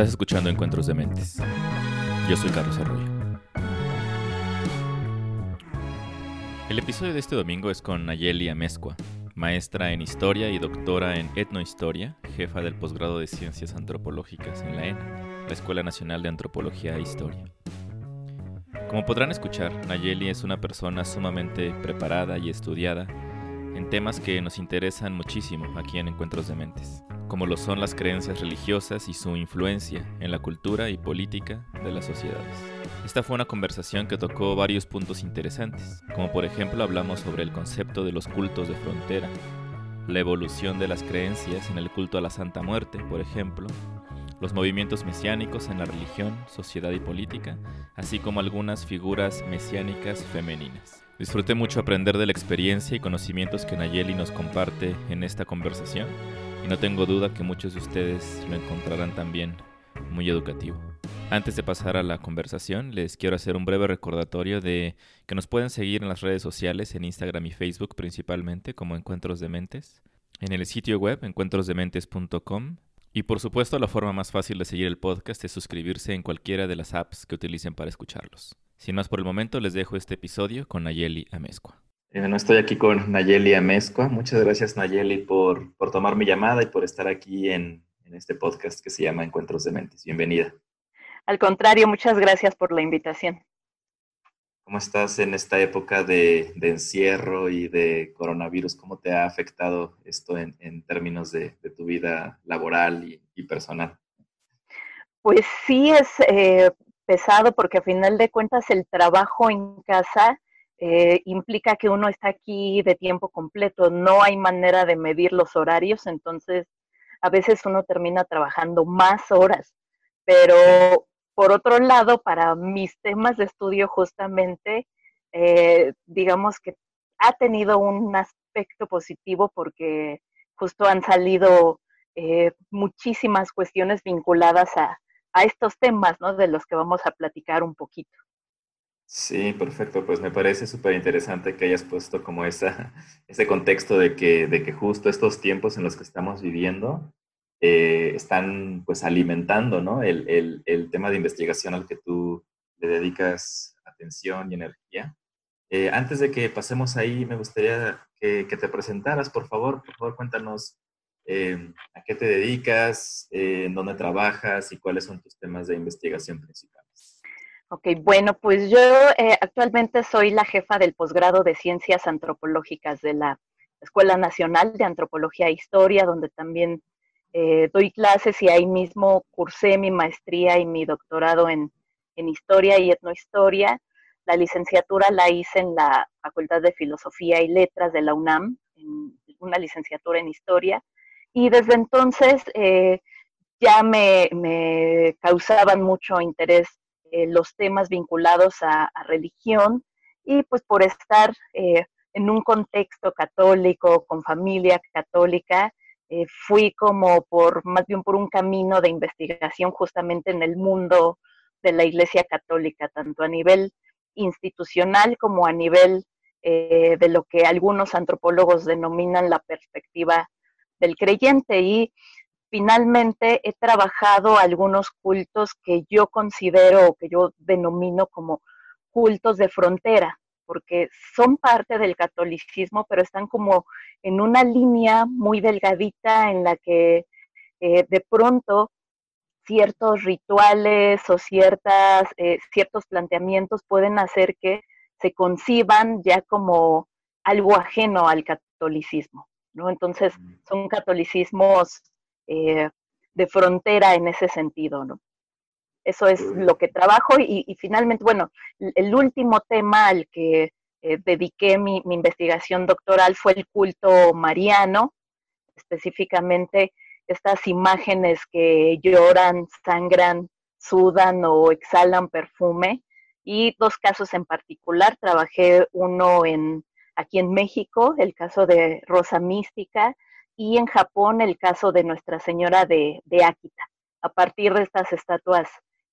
Estás escuchando Encuentros de Mentes. Yo soy Carlos Arroyo. El episodio de este domingo es con Nayeli Amezcua, maestra en Historia y doctora en Etnohistoria, jefa del posgrado de Ciencias Antropológicas en la ENA, la Escuela Nacional de Antropología e Historia. Como podrán escuchar, Nayeli es una persona sumamente preparada y estudiada en temas que nos interesan muchísimo aquí en Encuentros de Mentes como lo son las creencias religiosas y su influencia en la cultura y política de las sociedades. Esta fue una conversación que tocó varios puntos interesantes, como por ejemplo hablamos sobre el concepto de los cultos de frontera, la evolución de las creencias en el culto a la Santa Muerte, por ejemplo, los movimientos mesiánicos en la religión, sociedad y política, así como algunas figuras mesiánicas femeninas. Disfruté mucho aprender de la experiencia y conocimientos que Nayeli nos comparte en esta conversación y no tengo duda que muchos de ustedes lo encontrarán también muy educativo. Antes de pasar a la conversación, les quiero hacer un breve recordatorio de que nos pueden seguir en las redes sociales, en Instagram y Facebook principalmente, como Encuentros de Mentes, en el sitio web encuentrosdementes.com y por supuesto la forma más fácil de seguir el podcast es suscribirse en cualquiera de las apps que utilicen para escucharlos. Sin más por el momento, les dejo este episodio con Nayeli Amezcua. Bueno, estoy aquí con Nayeli Amezcua. Muchas gracias, Nayeli, por, por tomar mi llamada y por estar aquí en, en, este podcast que se llama Encuentros de Mentes. Bienvenida. Al contrario, muchas gracias por la invitación. ¿Cómo estás en esta época de, de encierro y de coronavirus? ¿Cómo te ha afectado esto en, en términos de, de, tu vida laboral y, y, personal? Pues sí es eh, pesado porque a final de cuentas el trabajo en casa eh, implica que uno está aquí de tiempo completo, no hay manera de medir los horarios, entonces a veces uno termina trabajando más horas, pero por otro lado, para mis temas de estudio justamente, eh, digamos que ha tenido un aspecto positivo porque justo han salido eh, muchísimas cuestiones vinculadas a, a estos temas, ¿no? De los que vamos a platicar un poquito. Sí, perfecto. Pues me parece súper interesante que hayas puesto como esa, ese contexto de que, de que justo estos tiempos en los que estamos viviendo eh, están pues alimentando ¿no? el, el, el, tema de investigación al que tú le dedicas atención y energía. Eh, antes de que pasemos ahí, me gustaría que, que, te presentaras, por favor. Por favor, cuéntanos eh, a qué te dedicas, en dónde trabajas y cuáles son tus temas de investigación principales. Ok, bueno, pues yo eh, actualmente soy la jefa del posgrado de Ciencias Antropológicas de la Escuela Nacional de Antropología e Historia, donde también eh, doy clases y ahí mismo cursé mi maestría y mi doctorado en, en Historia y Etnohistoria. La licenciatura la hice en la Facultad de Filosofía y Letras de la UNAM, en una licenciatura en Historia. Y desde entonces eh, ya me, me causaban mucho interés eh, los temas vinculados a, religión y pues por estar eh, en un contexto católico, con familia católica, fui como por, más bien por un camino de investigación justamente en el mundo de la Iglesia Católica, tanto a nivel institucional como a nivel de lo que algunos antropólogos denominan la perspectiva del creyente. Y finalmente he trabajado algunos cultos que yo considero o que yo denomino como cultos de frontera, porque son parte del catolicismo, pero están como en una línea muy delgadita en la que eh, de pronto ciertos rituales o ciertas, eh, ciertos planteamientos pueden hacer que se conciban ya como algo ajeno al catolicismo, ¿no? Entonces son catolicismos eh, de frontera en ese sentido, ¿no? Eso es lo que trabajo y, y finalmente, bueno, el último tema al que eh, dediqué mi, mi, investigación doctoral fue el culto mariano, específicamente estas imágenes que lloran, sangran, sudan o exhalan perfume. Y dos casos en particular, trabajé uno en, aquí en México, el caso de Rosa Mística, y en Japón el caso de Nuestra Señora de, de Akita, a partir de estas estatuas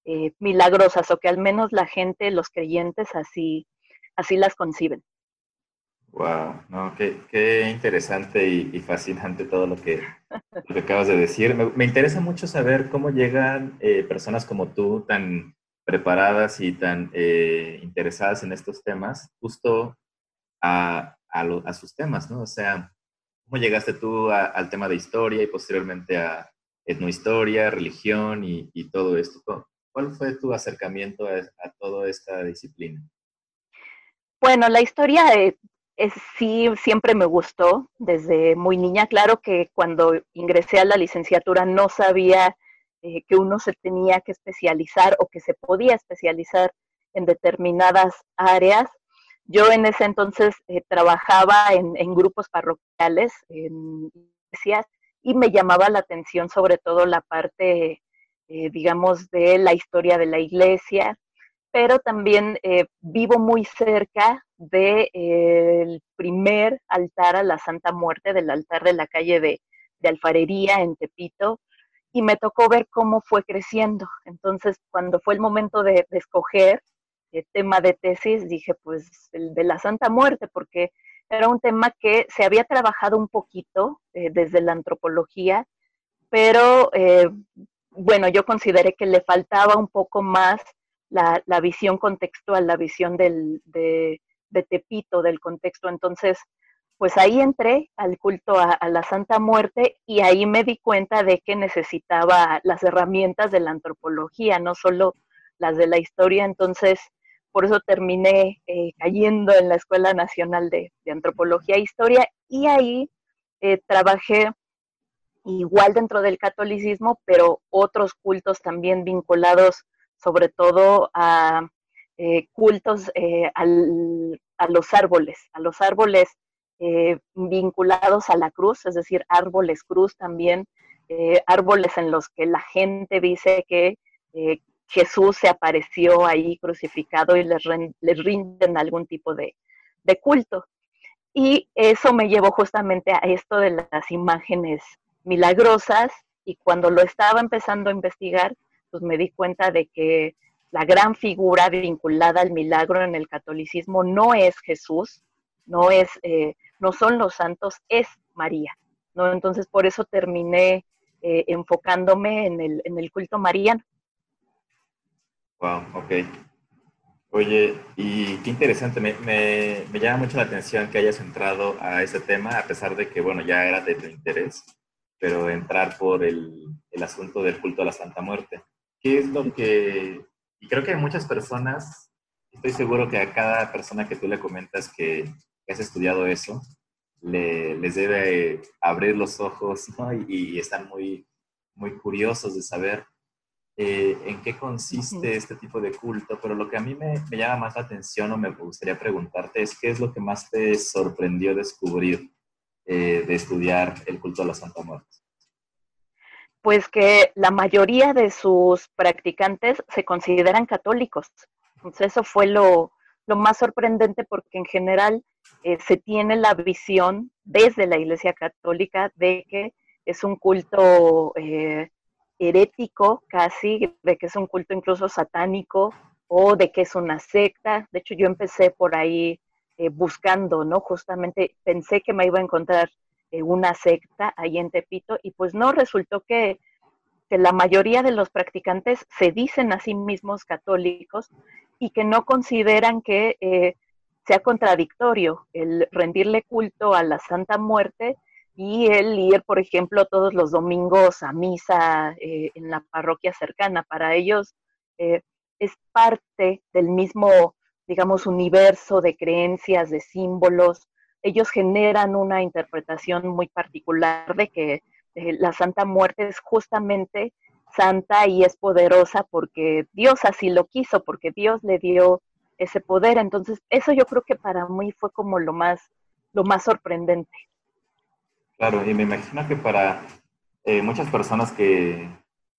eh, milagrosas, o que al menos la gente, los creyentes, así, así las conciben. Wow, no, qué, interesante y, fascinante todo lo que, acabas de decir. Me, interesa mucho saber cómo llegan eh, personas como tú, tan preparadas y tan eh, interesadas en estos temas, justo a, a, sus temas, ¿no? O sea, ¿cómo llegaste tú al tema de historia y posteriormente a etnohistoria, religión y, todo esto? ¿Cuál fue tu acercamiento a, a toda esta disciplina? Bueno, la historia sí siempre me gustó desde muy niña. Claro que cuando ingresé a la licenciatura no sabía eh, que uno se tenía que especializar o que se podía especializar en determinadas áreas. Yo en ese entonces eh, trabajaba en, grupos parroquiales, en iglesias, y me llamaba la atención sobre todo la parte, eh, digamos, de la historia de la iglesia, pero también vivo muy cerca del primer altar a la Santa Muerte, del altar de la calle de, Alfarería en Tepito, y me tocó ver cómo fue creciendo. Entonces, cuando fue el momento de, escoger el tema de tesis, dije, pues el de la Santa Muerte, porque era un tema que se había trabajado un poquito eh, desde la antropología, pero eh, bueno, yo consideré que le faltaba un poco más la, visión contextual, la visión del, de, Tepito, del contexto. Entonces, pues ahí entré al culto a, la Santa Muerte y ahí me di cuenta de que necesitaba las herramientas de la antropología, no solo las de la historia. Entonces, por eso terminé eh, cayendo en la Escuela Nacional de, Antropología e Historia y ahí eh, trabajé igual dentro del catolicismo, pero otros cultos también vinculados sobre todo a eh, cultos eh, a los árboles, a los árboles vinculados a la cruz, es decir, árboles cruz también, árboles en los que la gente dice que Jesús se apareció ahí crucificado y les, rinden algún tipo de, de culto. Y eso me llevó justamente a esto de las imágenes milagrosas y cuando lo estaba empezando a investigar, pues me di cuenta de que la gran figura vinculada al milagro en el catolicismo no es Jesús, no es, eh, no son los santos, es María. ¿no? Entonces por eso terminé eh, enfocándome en el, en el culto mariano. Wow, ok. Oye, y qué interesante, me, me, me, llama mucho la atención que hayas entrado a ese tema, a pesar de que, bueno, ya era de tu interés, pero entrar por el, el asunto del culto a la Santa Muerte. ¿Qué es lo que y creo que hay muchas personas, estoy seguro que a cada persona que tú le comentas que, has estudiado eso, le, les debe abrir los ojos y, están muy, muy curiosos de saber eh, en qué consiste este tipo de culto, pero lo que a mí me, me, llama más la atención o me gustaría preguntarte es qué es lo que más te sorprendió descubrir eh, de estudiar el culto a la Santa Muerte pues que la mayoría de sus practicantes se consideran católicos. Entonces eso fue lo, más sorprendente porque en general eh, se tiene la visión desde la Iglesia Católica de que es un culto eh, herético casi, de que es un culto incluso satánico o de que es una secta. De hecho, yo empecé por ahí eh, buscando, ¿no? Justamente pensé que me iba a encontrar eh, una secta ahí en Tepito y pues no, resultó que, la mayoría de los practicantes se dicen a sí mismos católicos y que no consideran que eh, sea contradictorio el rendirle culto a la Santa Muerte y el ir, por ejemplo, todos los domingos a misa eh, en la parroquia cercana. Para ellos es parte del mismo, digamos, universo de creencias, de símbolos, ellos generan una interpretación muy particular de que eh, la Santa Muerte es justamente santa y es poderosa porque Dios así lo quiso, porque Dios le dio ese poder. Entonces, eso yo creo que para mí fue como lo más, lo más sorprendente. Claro, y me imagino que para eh, muchas personas que,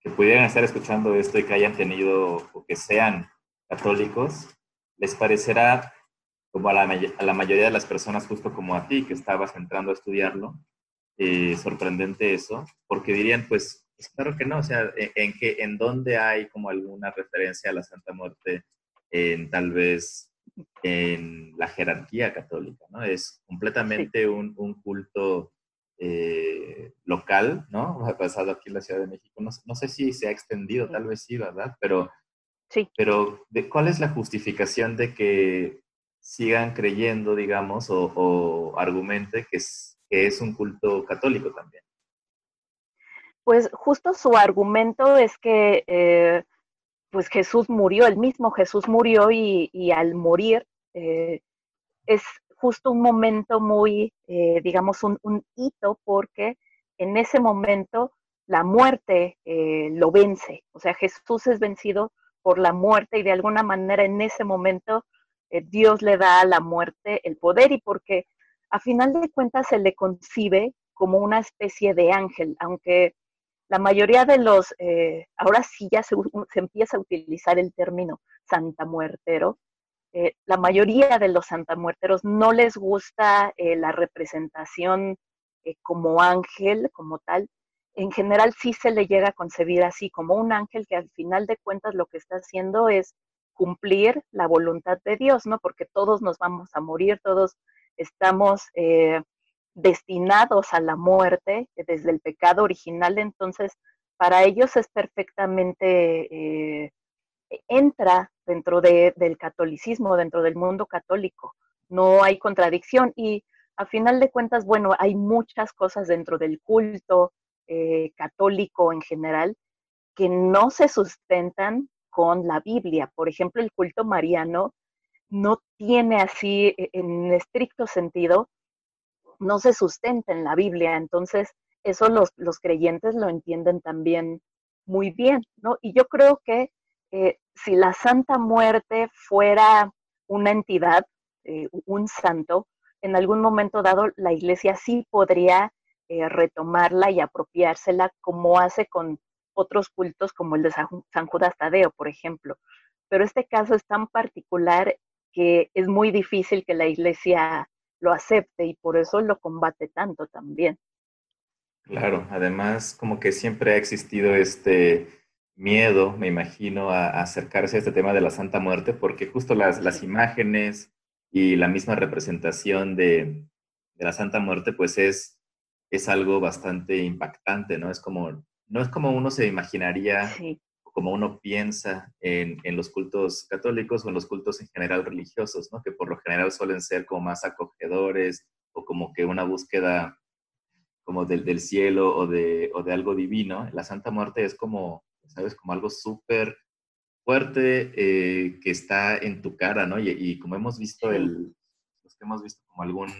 que pudieran estar escuchando esto y que hayan tenido o que sean católicos, les parecerá como a la, mayoría de las personas, justo como a ti, que estabas entrando a estudiarlo, eh, sorprendente eso, porque dirían, pues, pues, que no, o sea, e, en, que, en dónde hay como alguna referencia a la Santa Muerte en tal vez en la jerarquía católica, ¿no? Es completamente un, culto eh, local, ¿no? Ha pasado aquí en la Ciudad de México. No, sé si se ha extendido, tal vez sí, ¿verdad? Pero, sí. pero ¿cuál es la justificación de que sigan creyendo, digamos, o, argumente que es, que es un culto católico también? Pues justo su argumento es que eh, pues Jesús murió, el mismo Jesús murió y, al morir eh, es justo un momento muy, eh, digamos, un, hito porque en ese momento la muerte lo vence, o sea, Jesús es vencido por la muerte y de alguna manera en ese momento Dios le da a la muerte el poder y porque a final de cuentas se le concibe como una especie de ángel, aunque la mayoría de los, eh, ahora sí ya se, empieza a utilizar el término santamuertero, eh, la mayoría de los santamuerteros no les gusta eh, la representación como ángel, como tal. En general sí se le llega a concebir así, como un ángel que al final de cuentas lo que está haciendo es cumplir la voluntad de Dios, ¿no? Porque todos nos vamos a morir, todos estamos destinados a la muerte desde el pecado original, entonces para ellos es perfectamente, eh, entra dentro del catolicismo, dentro del mundo católico, no hay contradicción y a final de cuentas, bueno, hay muchas cosas dentro del culto eh, católico en general que no se sustentan con la Biblia. Por ejemplo, el culto mariano no tiene así, e, en estricto sentido, no se sustenta en la Biblia. Entonces, eso los, los creyentes lo entienden también muy bien, ¿no? Y yo creo que eh, si la Santa Muerte fuera una entidad, eh, un santo, en algún momento dado la iglesia sí podría eh, retomarla y apropiársela como hace con otros cultos como el de San Judas Tadeo, por ejemplo. Pero este caso es tan particular que es muy difícil que la iglesia lo acepte y por eso lo combate tanto también. Claro, además como que siempre ha existido este miedo, me imagino, a, acercarse a este tema de la Santa Muerte, porque justo las, las imágenes y la misma representación de, la Santa Muerte, pues es, es algo bastante impactante, ¿no? Es como, no es como uno se imaginaría como uno piensa en, en, los cultos católicos o en los cultos en general religiosos, ¿no? que por lo general suelen ser como más acogedores o como que una búsqueda como del, del cielo o de, o de, algo divino. La Santa Muerte es como, ¿sabes? Como algo súper fuerte eh, que está en tu cara, ¿no? Y, y como hemos visto, el, los que hemos visto como algún,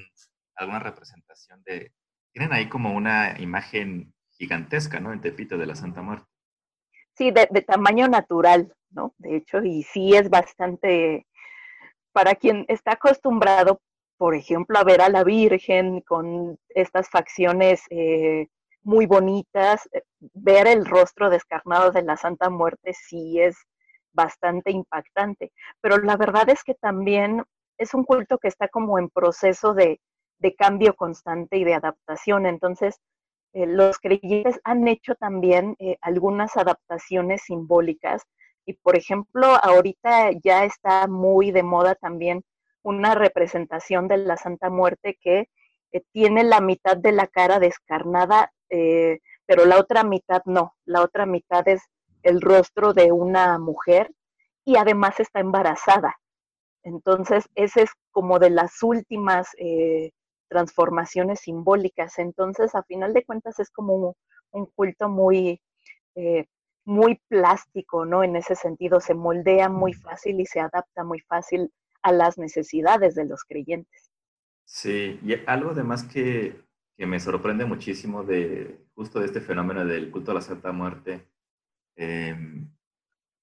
alguna representación de... Tienen ahí como una imagen gigantesca, ¿no? En Tepito de la Santa Muerte. Sí, de, tamaño natural, ¿no? De hecho, y sí es bastante, para quien está acostumbrado, por ejemplo, a ver a la Virgen con estas facciones eh, muy bonitas, eh, ver el rostro descarnado de la Santa Muerte sí es bastante impactante. Pero la verdad es que también es un culto que está como en proceso de, de cambio constante y de adaptación. Entonces, eh, los creyentes han hecho también eh, algunas adaptaciones simbólicas y, por ejemplo, ahorita ya está muy de moda también una representación de la Santa Muerte que tiene la mitad de la cara descarnada, pero la otra mitad no, la otra mitad es el rostro de una mujer y además está embarazada. Entonces, ese es como de las últimas transformaciones simbólicas. Entonces, a final de cuentas, es como un, culto muy, eh, muy plástico, ¿no? En ese sentido, se moldea muy fácil y se adapta muy fácil a las necesidades de los creyentes. Sí, y algo además que, que me sorprende muchísimo de justo de este fenómeno del culto a la Santa Muerte, em,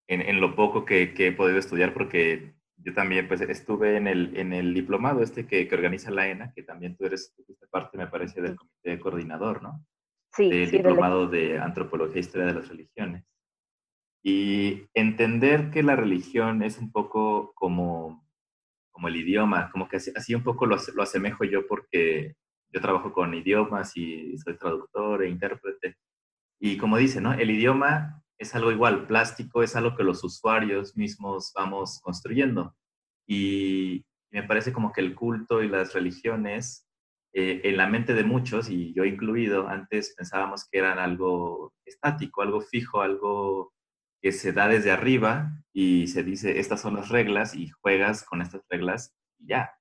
en, en, lo poco que, que, he podido estudiar, porque yo también pues estuve en el, en el diplomado este que, que organiza la ENA, que también tú eres parte, me parece, del comité coordinador, ¿no? Sí. Del diplomado de Antropología e Historia de las Religiones. Y entender que la religión es un poco como, como el idioma, como que así, así un poco lo, lo asemejo yo porque yo trabajo con idiomas y soy traductor e intérprete. Y como dice, ¿no? El idioma es algo igual, plástico es algo que los usuarios mismos vamos construyendo. Y me parece como que el culto y las religiones, eh, en la mente de muchos, y yo incluido, antes pensábamos que eran algo estático, algo fijo, algo que se da desde arriba y se dice, estas son las reglas y juegas con estas reglas y ya.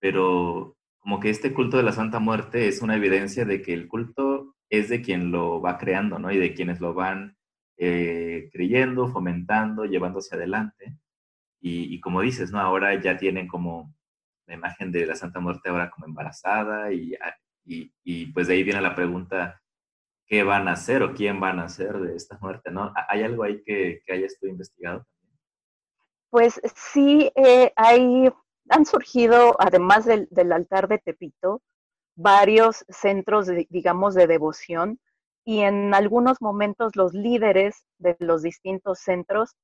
Pero como que este culto de la Santa Muerte es una evidencia de que el culto es de quien lo va creando, ¿no? Y de quienes lo van eh, creyendo, fomentando, llevándose adelante. Y, como dices, ¿no? Ahora ya tienen como la imagen de la Santa Muerte ahora como embarazada y, y, y pues de ahí viene la pregunta, ¿qué van a hacer o quién van a hacer de esta muerte, ¿no? ¿Hay algo ahí que, que hayas tú investigado? Pues sí, eh, hay, han surgido, además del, altar de Tepito, varios centros, digamos, de devoción y en algunos momentos los líderes de los distintos centros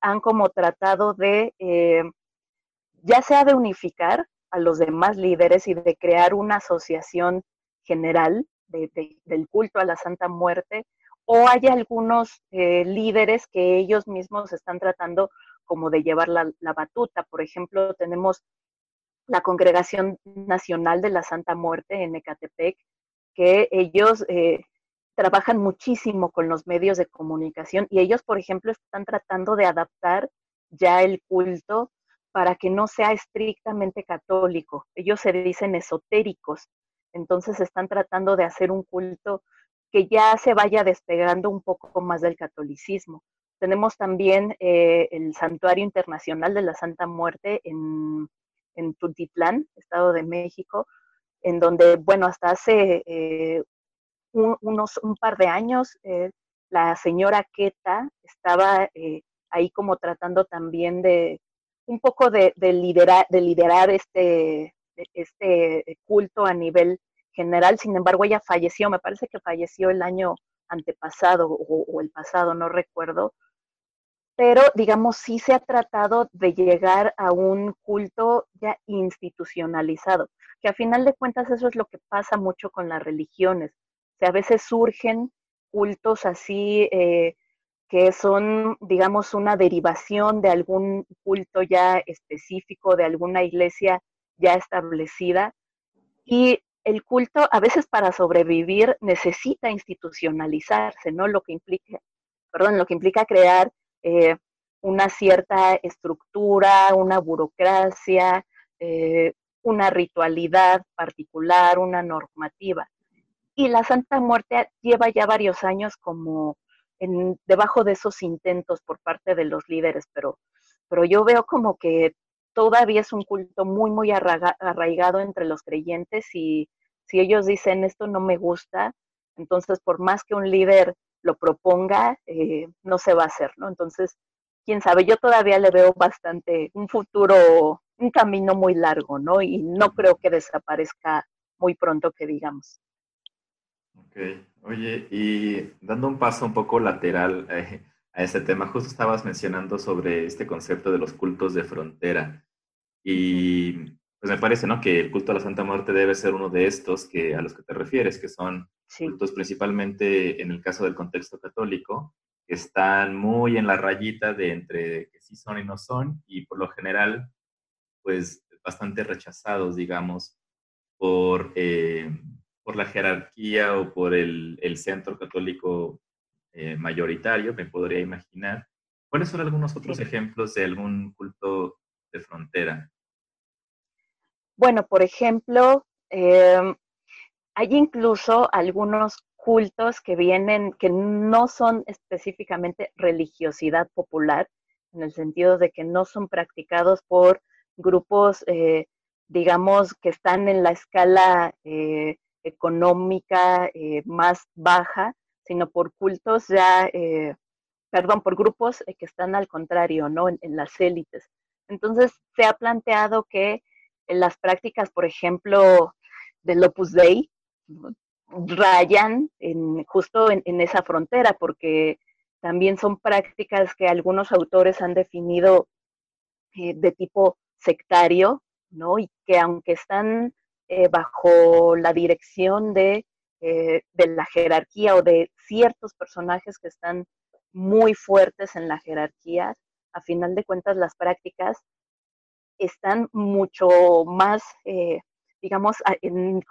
han como tratado de, eh, ya sea de unificar a los demás líderes y de crear una asociación general del culto a la Santa Muerte, o hay algunos eh, líderes que ellos mismos están tratando como de llevar la, batuta. Por ejemplo, tenemos la Congregación Nacional de la Santa Muerte en Ecatepec, que ellos eh, trabajan muchísimo con los medios de comunicación y ellos, por ejemplo, están tratando de adaptar ya el culto para que no sea estrictamente católico. Ellos se dicen esotéricos, entonces están tratando de hacer un culto que ya se vaya despegando un poco más del catolicismo. Tenemos también eh, el Santuario Internacional de la Santa Muerte en en Estado de México, en donde, bueno, hasta hace eh, un, unos, un par de años, eh, la señora Queta estaba ahí como tratando también de un poco de, liderar, de liderar este, este culto a nivel general. Sin embargo, ella falleció, me parece que falleció el año antepasado o el pasado, no recuerdo, pero digamos sí se ha tratado de llegar a un culto ya institucionalizado, que a final de cuentas eso es lo que pasa mucho con las religiones. O sea, a veces surgen cultos así eh, que son, digamos, una derivación de algún culto ya específico, de alguna iglesia ya establecida. Y el culto, a veces para sobrevivir, necesita institucionalizarse, ¿no? Lo que implica, perdón, lo que implica crear eh, una cierta estructura, una burocracia, eh, una ritualidad particular, una normativa. Y la Santa Muerte lleva ya varios años como debajo de esos intentos por parte de los líderes, pero, pero yo veo como que todavía es un culto muy, muy arraigado entre los creyentes y si ellos dicen esto no me gusta, entonces por más que un líder lo proponga, eh, no se va a hacer, ¿no? Entonces, quién sabe, yo todavía le veo bastante un futuro, un camino muy largo, ¿no? Y no creo que desaparezca muy pronto, que digamos. Ok, oye, y dando un paso un poco lateral eh, a este tema, justo estabas mencionando sobre este concepto de los cultos de frontera. Y pues me parece, ¿no? Que el culto a la Santa Muerte debe ser uno de estos que, a los que te refieres, que son cultos principalmente en el caso del contexto católico, que están muy en la rayita de entre que sí son y no son, y por lo general, pues bastante rechazados, digamos, por, eh, por la jerarquía o por el, el centro católico eh, mayoritario, me podría imaginar. ¿Cuáles son algunos otros ejemplos de algún culto de frontera? Bueno, por ejemplo, em, hay incluso algunos cultos que vienen, que no son específicamente religiosidad popular, en el sentido de que no son practicados por grupos, eh, digamos, que están en la escala eh, económica eh, más baja, sino por cultos ya, perdón, por grupos que están al contrario, ¿no? en las élites. Entonces, se ha planteado que las prácticas, por ejemplo, del Opus Dei, rayan justo en, esa frontera, porque también son prácticas que algunos autores han definido eh, de tipo sectario, ¿no? Y que aunque están eh, bajo la dirección de, eh, de la jerarquía o de ciertos personajes que están muy fuertes en la jerarquía, a final de cuentas las prácticas están mucho más, eh, digamos,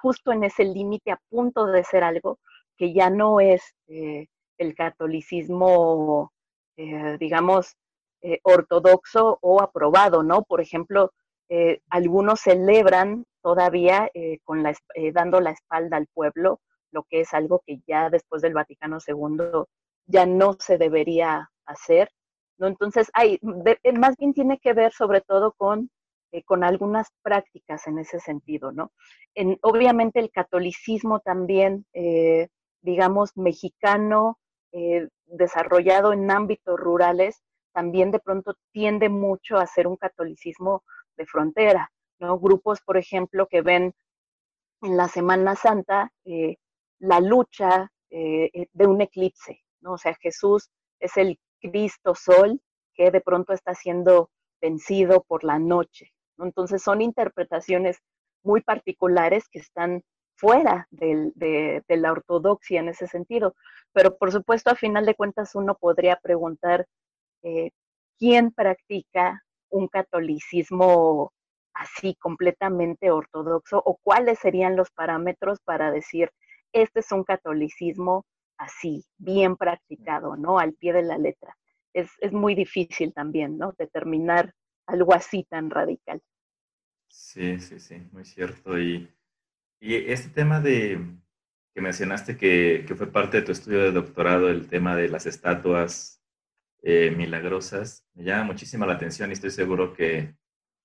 justo en ese límite a punto de ser algo que ya no es eh, el catolicismo, eh, digamos, ortodoxo o aprobado, ¿no? Por ejemplo, algunos celebran todavía con la, dando la espalda al pueblo, lo que es algo que ya después del Vaticano II ya no se debería hacer. ¿no? Entonces, hay, más bien tiene que ver sobre todo con, eh, con algunas prácticas en ese sentido, ¿no? En, obviamente el catolicismo también, eh, digamos, mexicano, eh, desarrollado en ámbitos rurales, también de pronto tiende mucho a ser un catolicismo de frontera, ¿no? Grupos, por ejemplo, que ven en la Semana Santa la lucha de un eclipse, ¿no? O sea, Jesús es el Cristo Sol que de pronto está siendo vencido por la noche. Entonces son interpretaciones muy particulares que están fuera de, la ortodoxia en ese sentido. Pero por supuesto, a final de cuentas, uno podría preguntar eh, quién practica un catolicismo así completamente ortodoxo o cuáles serían los parámetros para decir, este es un catolicismo así, bien practicado, ¿no? Al pie de la letra. Es, muy difícil también, ¿no? Determinar algo así tan radical. Sí, sí, sí, muy cierto. Y, y este tema de que mencionaste que, fue parte de tu estudio de doctorado, el tema de las estatuas eh, milagrosas, me llama muchísimo la atención y estoy seguro que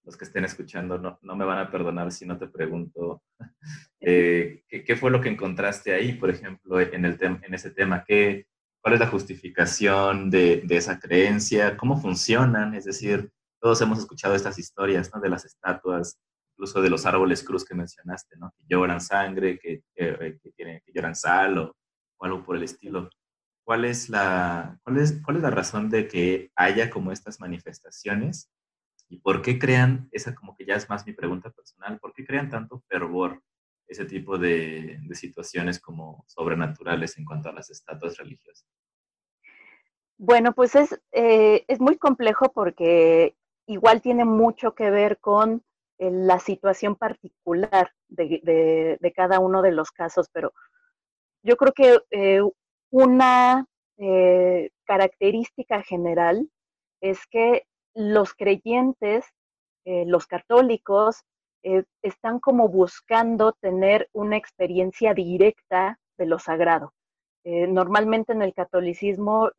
los que estén escuchando no, no me van a perdonar si no te pregunto eh, ¿qué, fue lo que encontraste ahí, por ejemplo, en, el en ese tema. ¿Qué, ¿Cuál es la justificación de, de, esa creencia? ¿Cómo funcionan? Es decir, todos hemos escuchado estas historias ¿no? de las estatuas, incluso de los árboles cruz que mencionaste, ¿no? que lloran sangre, que, que, que lloran sal o, o, algo por el estilo. ¿Cuál es, la, cuál, es, ¿Cuál es la razón de que haya como estas manifestaciones ¿Y por qué crean, esa como que ya es más mi pregunta personal, ¿por qué crean tanto fervor ese tipo de, situaciones como sobrenaturales en cuanto a las estatuas religiosas? Bueno, pues es, eh, es muy complejo porque igual tiene mucho que ver con eh, la situación particular de, cada uno de los casos, pero yo creo que eh, una característica general es que los creyentes, eh, los católicos, eh, están como buscando tener una experiencia directa de lo sagrado. Eh, normalmente en el catolicismo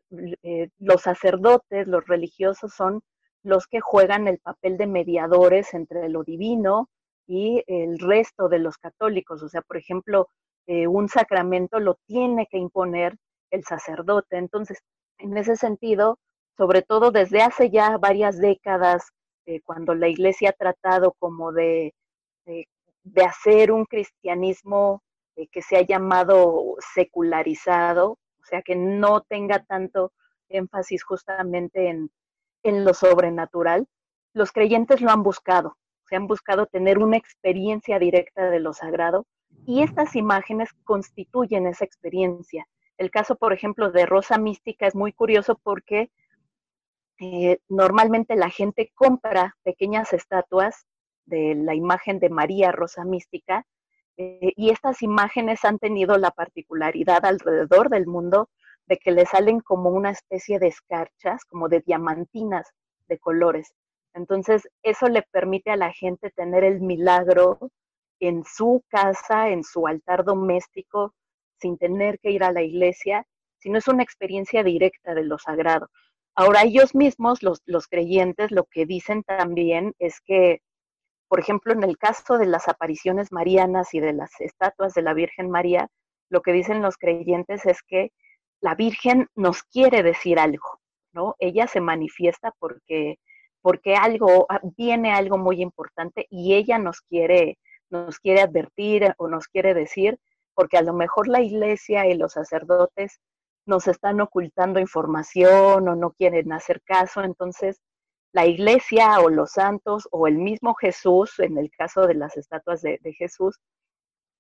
los sacerdotes, los religiosos son los que juegan el papel de mediadores entre lo divino y el resto de los católicos. O sea, por ejemplo, un sacramento lo tiene que imponer el sacerdote. Entonces, en ese sentido, sobre todo desde hace ya varias décadas, eh, cuando la iglesia ha tratado como de, de, hacer un cristianismo eh, que se ha llamado secularizado, o sea, que no tenga tanto énfasis justamente en, en lo sobrenatural, los creyentes lo han buscado, se han buscado tener una experiencia directa de lo sagrado y estas imágenes constituyen esa experiencia. El caso, por ejemplo, de Rosa Mística es muy curioso porque eh, normalmente la gente compra pequeñas estatuas de la imagen de María Rosa Mística eh, y estas imágenes han tenido la particularidad alrededor del mundo que le salen como una especie de escarchas, como de diamantinas de colores. Entonces, eso le permite a la gente tener el milagro en su casa, en su altar doméstico, sin tener que ir a la iglesia, sino es una experiencia directa de lo sagrado. Ahora ellos mismos, los, los creyentes, lo que dicen también es que, por ejemplo, en el caso de las apariciones marianas y de las estatuas de la Virgen María, lo que dicen los creyentes es que la Virgen nos quiere decir algo, ¿no? Ella se manifiesta porque, porque algo, ah, viene algo muy importante y ella nos quiere, nos quiere advertir o nos quiere decir, porque a lo mejor la iglesia y los sacerdotes nos están ocultando información o no quieren hacer caso. Entonces, la iglesia o los santos o el mismo Jesús, en el caso de las estatuas de, Jesús,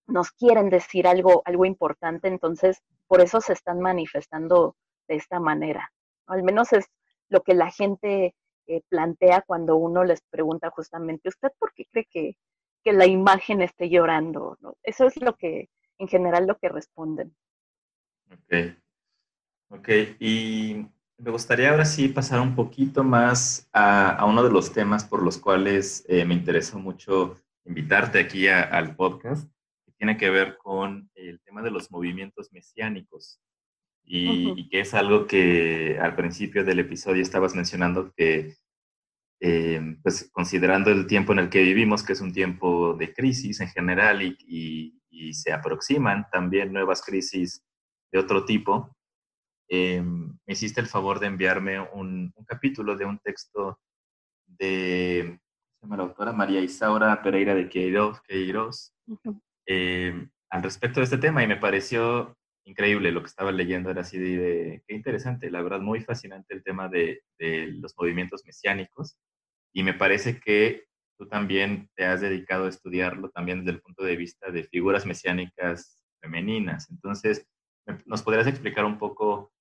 nos quieren decir algo, algo importante, entonces por eso se están manifestando de esta manera. Al menos es lo que la gente eh, plantea cuando uno les pregunta justamente, ¿usted por qué cree que, que la imagen esté llorando? ¿no? Eso es lo que, en general, lo que responden. Ok. Ok, y me gustaría ahora sí pasar un poquito más a, a uno de los temas por los cuales eh, me interesó mucho invitarte aquí al podcast, tiene que ver con el tema de los movimientos mesiánicos. Y, que es algo que al principio del episodio estabas mencionando que, eh, pues considerando el tiempo en el que vivimos, que es un tiempo de crisis en general y, y se aproximan también nuevas crisis de otro tipo, eh, me hiciste el favor de enviarme un, un capítulo de un texto de la autora María Isaura Pereira de Queiroz, Queiroz eh, al respecto de este tema y me pareció increíble lo que estaba leyendo, era así de, qué interesante, la verdad muy fascinante el tema de, los movimientos mesiánicos y me parece que tú también te has dedicado a estudiarlo también desde el punto de vista de figuras mesiánicas femeninas. Entonces, ¿nos podrías explicar un poco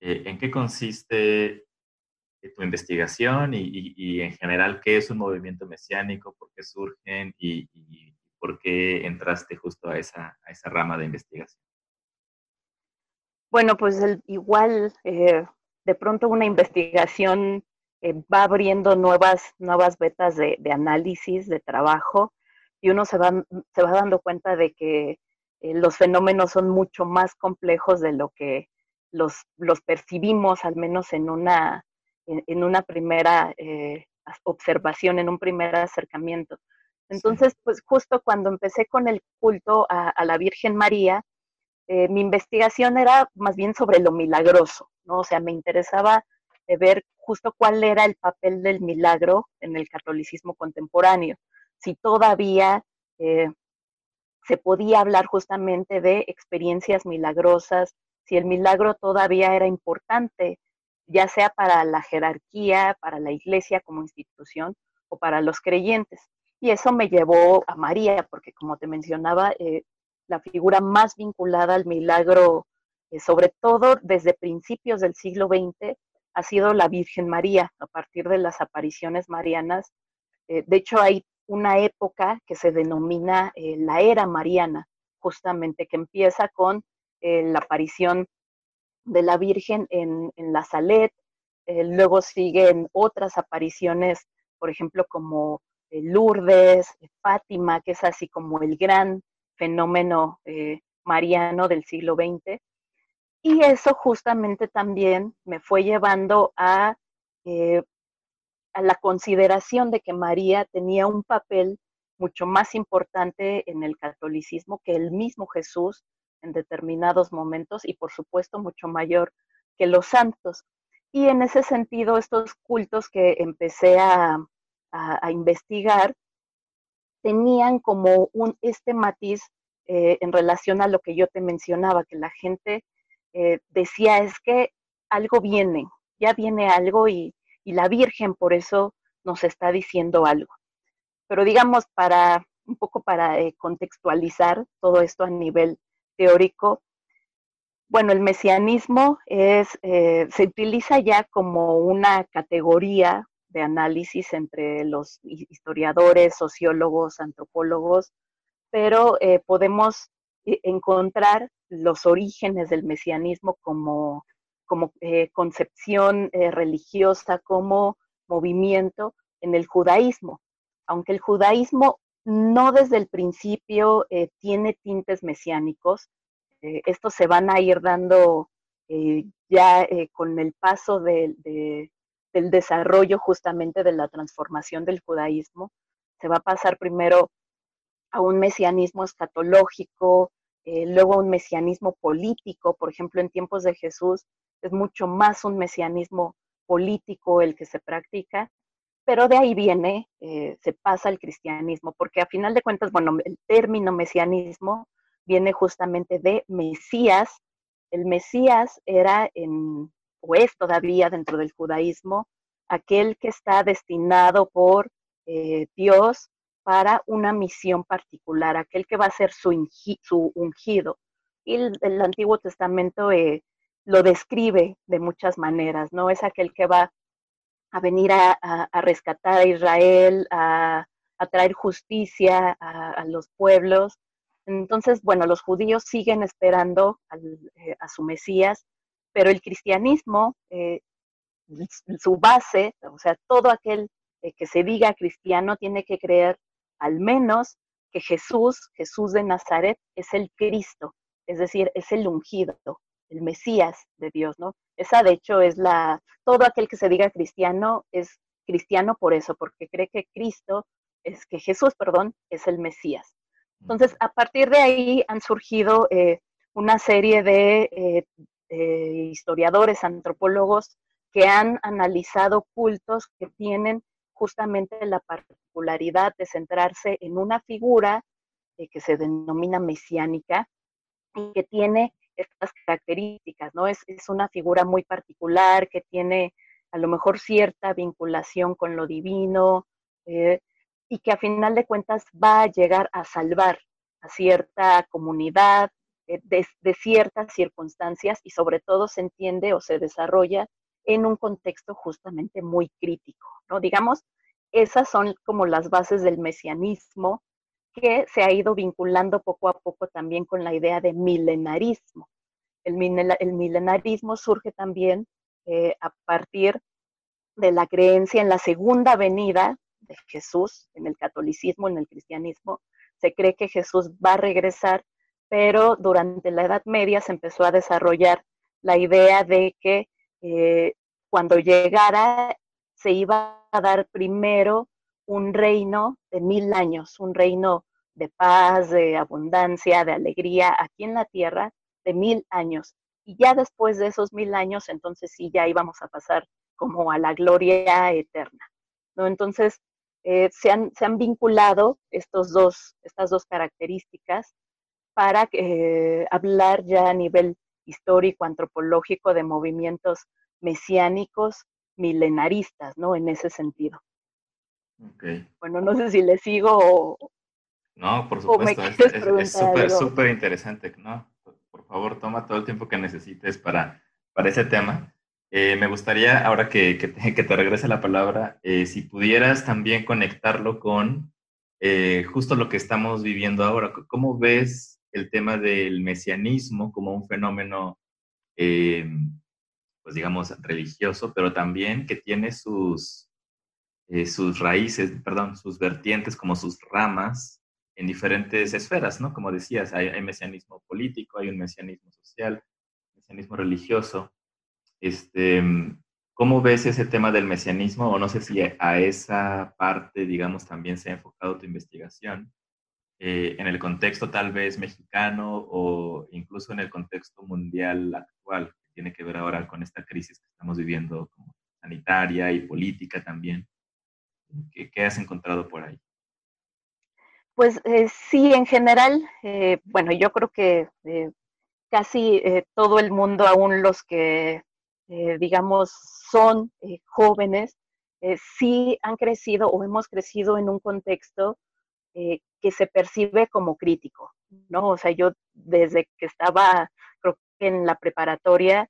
eh, en qué consiste tu investigación y, en general qué es un movimiento mesiánico, por qué surgen y, por qué entraste justo a esa, a esa rama de investigación? Bueno, pues igual eh, de pronto una investigación va abriendo nuevas, nuevas vetas de, análisis, de trabajo, y uno se va, se va dando cuenta de que los fenómenos son mucho más complejos de lo que los, los percibimos, al menos en una, en, una primera eh, observación, en un primer acercamiento. Entonces, pues justo cuando empecé con el culto a, la Virgen María, eh, mi investigación era más bien sobre lo milagroso, ¿no? O sea, me interesaba eh, ver justo cuál era el papel del milagro en el catolicismo contemporáneo, si todavía se podía hablar justamente de experiencias milagrosas, si el milagro todavía era importante, ya sea para la jerarquía, para la iglesia como institución o para los creyentes. Y eso me llevó a María, porque como te mencionaba, eh, la figura más vinculada al milagro, eh, sobre todo desde principios del siglo XX, ha sido la Virgen María, a partir de las apariciones marianas. Eh, de hecho, hay una época que se denomina la era mariana, justamente que empieza con la aparición de la Virgen en, la Salet, luego siguen otras apariciones, por ejemplo, como Lourdes, Fátima, que es así como el gran fenómeno mariano del siglo XX. Y eso justamente también me fue llevando a, a la consideración de que María tenía un papel mucho más importante en el catolicismo que el mismo Jesús en determinados momentos y por supuesto mucho mayor que los santos. Y en ese sentido, estos cultos que empecé a, investigar tenían como un, este matiz eh, en relación a lo que yo te mencionaba, que la gente eh, decía es que algo viene, ya viene algo y, la Virgen por eso nos está diciendo algo. Pero digamos, para un poco para eh, contextualizar todo esto a nivel teórico, bueno, el mesianismo es, se utiliza ya como una categoría de análisis entre los historiadores, sociólogos, antropólogos, pero eh, podemos eh, encontrar los orígenes del mesianismo como, como concepción religiosa, como movimiento en el judaísmo. Aunque el judaísmo no desde el principio eh, tiene tintes mesiánicos. Eh, estos se van a ir dando eh, ya con el paso del desarrollo justamente de la transformación del judaísmo. Se va a pasar primero a un mesianismo escatológico, luego a un mesianismo político. Por ejemplo, en tiempos de Jesús es mucho más un mesianismo político el que se practica pero de ahí viene, eh, se pasa al cristianismo, porque a final de cuentas, bueno, el término mesianismo viene justamente de Mesías. El Mesías era, en, o es todavía dentro del judaísmo, aquel que está destinado por eh, Dios para una misión particular, aquel que va a ser su, su ungido. Y el, Antiguo Testamento eh, lo describe de muchas maneras, ¿no? Es aquel que va a venir a, rescatar a Israel, a, traer justicia a, los pueblos. Entonces, bueno, los judíos siguen esperando eh, a su Mesías, pero el cristianismo, eh, su base, o sea, todo aquel eh, que se diga cristiano tiene que creer al menos que Jesús, Jesús de Nazaret, es el Cristo, es decir, es el ungido, el Mesías de Dios, ¿no? Esa de hecho es la, todo aquel que se diga cristiano es cristiano por eso, porque cree que Cristo, es que Jesús, perdón, es el Mesías. Entonces, a partir de ahí han surgido eh, una serie de eh, historiadores, antropólogos, que han analizado cultos que tienen justamente la particularidad de centrarse en una figura eh, que se denomina mesiánica y que tiene estas características, ¿no? Es, una figura muy particular que tiene a lo mejor cierta vinculación con lo divino eh, y que a final de cuentas va a llegar a salvar a cierta comunidad eh, de, de, ciertas circunstancias y sobre todo se entiende o se desarrolla en un contexto justamente muy crítico, ¿no? Digamos, esas son como las bases del mesianismo que se ha ido vinculando poco a poco también con la idea de milenarismo. El, milenarismo surge también eh, a partir de la creencia en la segunda venida de Jesús, en el catolicismo, en el cristianismo. Se cree que Jesús va a regresar, pero durante la Edad Media se empezó a desarrollar la idea de que eh, cuando llegara se iba a dar primero un reino de mil años, un reino de paz, de abundancia, de alegría aquí en la tierra, de mil años. Y ya después de esos mil años, entonces sí, ya íbamos a pasar como a la gloria eterna. ¿no? Entonces, eh, se, han, se, han, vinculado estos dos, estas dos características para eh, hablar ya a nivel histórico, antropológico, de movimientos mesiánicos, milenaristas, ¿no? En ese sentido. Okay. Bueno, no sé si le sigo o... No, por supuesto, es súper, súper interesante, ¿no? Por favor, toma todo el tiempo que necesites para, para ese tema. Eh, me gustaría, ahora que, que, te, que, te, regrese la palabra, eh, si pudieras también conectarlo con eh, justo lo que estamos viviendo ahora. ¿Cómo ves el tema del mesianismo como un fenómeno pues digamos, religioso, pero también que tiene sus, eh, sus raíces, perdón, sus vertientes como sus ramas en diferentes esferas, ¿no? Como decías, hay, hay mesianismo político, hay un mesianismo social, mesianismo religioso. Este, ¿Cómo ves ese tema del mesianismo? O no sé si a esa parte, digamos, también se ha enfocado tu investigación. Eh, en el contexto tal vez mexicano o incluso en el contexto mundial actual tiene que ver ahora con esta crisis que estamos viviendo como sanitaria y política también. ¿Qué, has encontrado por ahí? Pues eh, sí, en general, eh, bueno, yo creo que eh, casi todo el mundo, aún los que, digamos, son jóvenes, sí han crecido o hemos crecido en un contexto que se percibe como crítico, ¿no? O sea, yo desde que estaba, creo en la preparatoria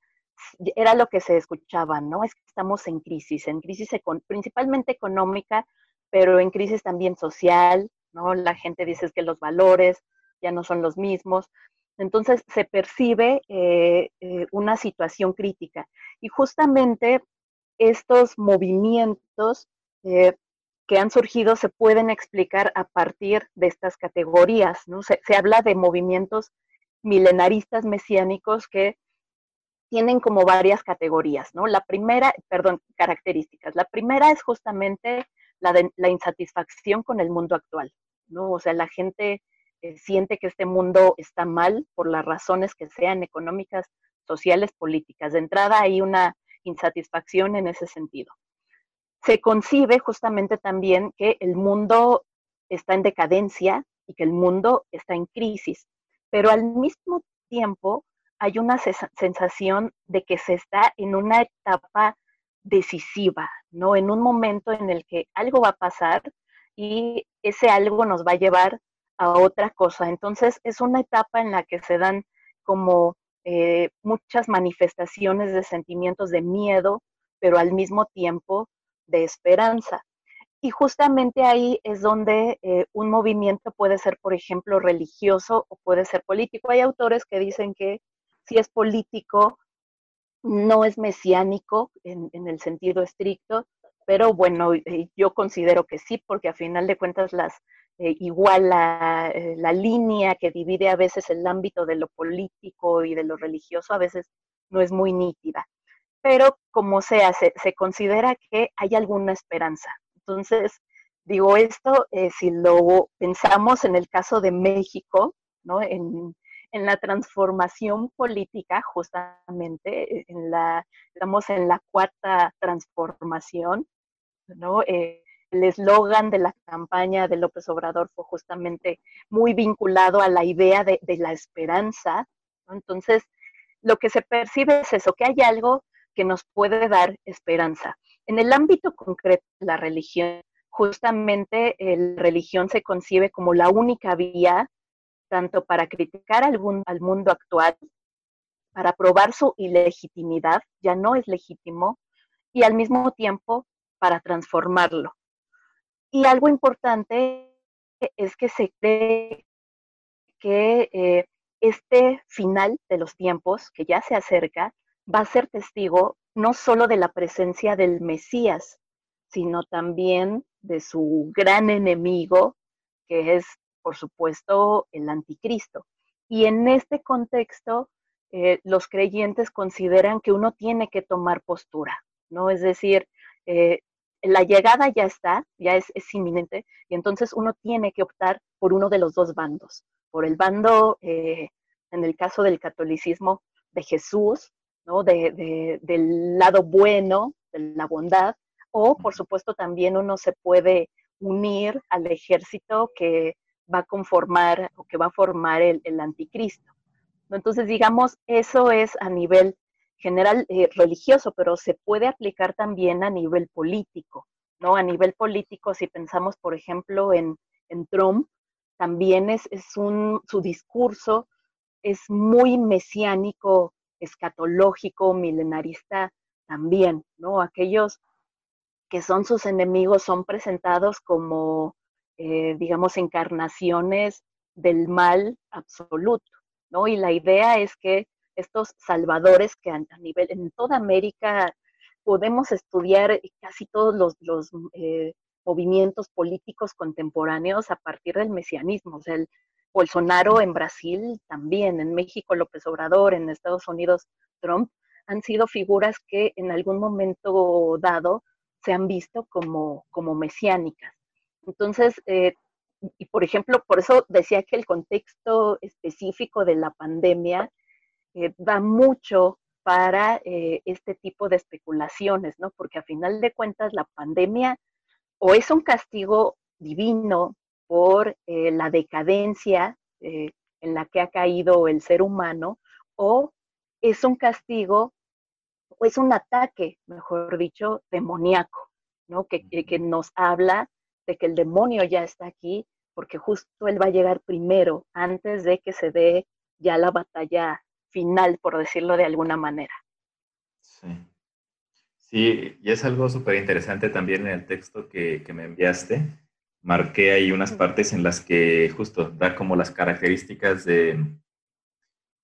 era lo que se escuchaba, ¿no? Es que estamos en crisis, en crisis principalmente económica, pero en crisis también social, ¿no? La gente dice que los valores ya no son los mismos. Entonces se percibe eh, eh, una situación crítica. Y justamente estos movimientos eh, que han surgido se pueden explicar a partir de estas categorías, ¿no? Se, habla de movimientos milenaristas mesiánicos que tienen como varias categorías, ¿no? La primera, perdón, características. La primera es justamente la insatisfacción con el mundo actual, ¿no? O sea, la gente eh, siente que este mundo está mal por las razones que sean económicas, sociales, políticas. De entrada hay una insatisfacción en ese sentido. Se concibe justamente también que el mundo está en decadencia y que el mundo está en crisis pero al mismo tiempo hay una sensación de que se está en una etapa decisiva, ¿no? En un momento en el que algo va a pasar y ese algo nos va a llevar a otra cosa. Entonces es una etapa en la que se dan como eh, muchas manifestaciones de sentimientos de miedo, pero al mismo tiempo de esperanza. Y justamente ahí es donde eh, un movimiento puede ser, por ejemplo, religioso o puede ser político. Hay autores que dicen que si es político, no es mesiánico en, el sentido estricto, pero bueno, yo considero que sí, porque a final de cuentas las, eh, igual la, eh, la, línea que divide a veces el ámbito de lo político y de lo religioso a veces no es muy nítida. Pero como sea, se, se considera que hay alguna esperanza. Entonces, digo esto, eh, si lo pensamos en el caso de México, ¿no? En, en la transformación política, justamente, en la, estamos en la cuarta transformación, ¿no? Eh, el eslogan de la campaña de López Obrador fue justamente muy vinculado a la idea de, la esperanza. Entonces, lo que se percibe es eso, que hay algo que nos puede dar esperanza. En el ámbito concreto de la religión, justamente la religión se concibe como la única vía tanto para criticar al, al mundo actual, para probar su ilegitimidad, ya no es legítimo, y al mismo tiempo para transformarlo. Y algo importante es que se cree que eh, este final de los tiempos, que ya se acerca, va a ser testigo no solo de la presencia del Mesías, sino también de su gran enemigo, que es, por supuesto, el anticristo. Y en este contexto, eh, los creyentes consideran que uno tiene que tomar postura, ¿no? Es decir, eh, la llegada ya está, ya es, inminente, y entonces uno tiene que optar por uno de los dos bandos, por el bando, eh, en el caso del catolicismo, de Jesús, ¿no? De, del lado bueno, de la bondad, o por supuesto también uno se puede unir al ejército que va a conformar o que va a formar el, el anticristo. Entonces, digamos, eso es a nivel general eh, religioso, pero se puede aplicar también a nivel político, ¿no? A nivel político, si pensamos, por ejemplo, en, Trump, también es, es un, su discurso es muy mesiánico, escatológico, milenarista también, ¿no? Aquellos que son sus enemigos son presentados como, eh, digamos, encarnaciones del mal absoluto, ¿no? Y la idea es que estos salvadores que a, nivel, en toda América podemos estudiar casi todos los, eh, movimientos políticos contemporáneos a partir del mesianismo. O sea, el Bolsonaro en Brasil también, en México López Obrador, en Estados Unidos Trump, han sido figuras que en algún momento dado se han visto como, como mesiánicas. Entonces, eh, y por ejemplo, por eso decía que el contexto específico de la pandemia eh, da mucho para eh, este tipo de especulaciones, ¿no? Porque a final de cuentas la pandemia o es un castigo divino por eh, la decadencia en la que ha caído el ser humano, o es un castigo o es un ataque, mejor dicho, demoníaco, ¿no? Que, que nos habla de que el demonio ya está aquí, porque justo él va a llegar primero, antes de que se dé ya la batalla final, por decirlo de alguna manera. Sí. Sí, y es algo súper interesante también en el texto que, me enviaste. Marqué ahí unas partes en las que justo da como las características de,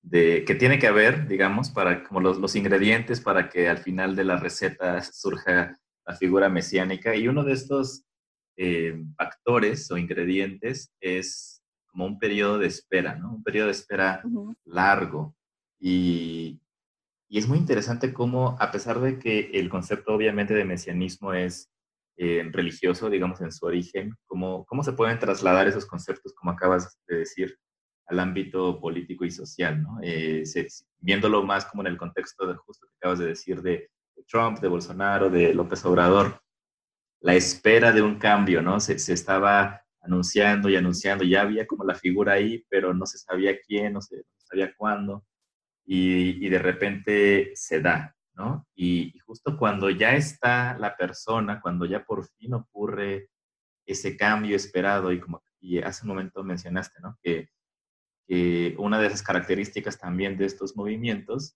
de que tiene que haber, digamos, para como los, los ingredientes para que al final de la receta surja la figura mesiánica. Y uno de estos eh, factores o ingredientes es como un periodo de espera, ¿no? Un periodo de espera largo. Y, es muy interesante cómo, a pesar de que el concepto obviamente de mesianismo es eh, religioso, digamos, en su origen, cómo, cómo se pueden trasladar esos conceptos, como acabas de decir, al ámbito político y social, ¿no? Eh, viéndolo más como en el contexto de justo que acabas de decir de, Trump, de Bolsonaro, de López Obrador, la espera de un cambio, ¿no? Se, se, estaba anunciando y anunciando, ya había como la figura ahí, pero no se sabía quién, no se sabía cuándo y, de repente se da, Y, justo cuando ya está la persona, cuando ya por fin ocurre ese cambio esperado y como y hace un momento mencionaste, ¿no? Que, una de esas características también de estos movimientos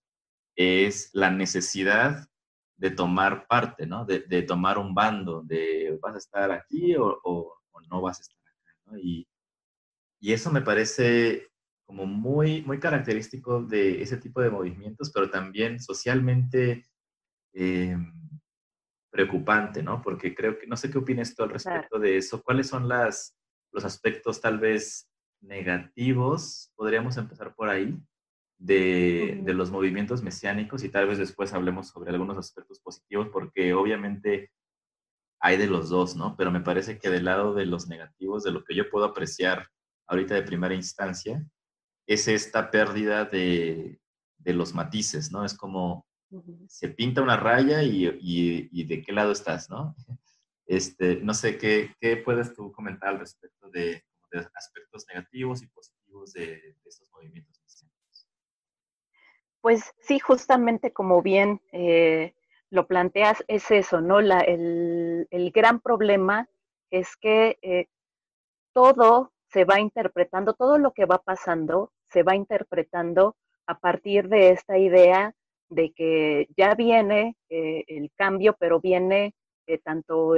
es la necesidad de tomar parte, ¿no? De, tomar un bando, de vas a estar aquí o, no vas a estar acá. Y, eso me parece como muy, muy característico de ese tipo de movimientos, pero también socialmente em, preocupante, ¿no? Porque creo que, no sé qué opinas tú al respecto de eso, cuáles son las, los aspectos tal vez negativos, podríamos empezar por ahí, de, los movimientos mesiánicos y tal vez después hablemos sobre algunos aspectos positivos, porque obviamente hay de los dos, ¿no? Pero me parece que del lado de los negativos, de lo que yo puedo apreciar ahorita de primera instancia, es esta pérdida de, los matices, ¿no? Es como se pinta una raya y, de qué lado estás, ¿no? Este, no sé, ¿qué, qué puedes tú comentar al respecto de, aspectos negativos y positivos de, de estos movimientos? Pues sí, justamente como bien eh, lo planteas, es eso, ¿no? La, el, gran problema es que eh, todo se va interpretando, todo lo que va pasando se va interpretando a partir de esta idea de que ya viene eh, el cambio, pero viene tanto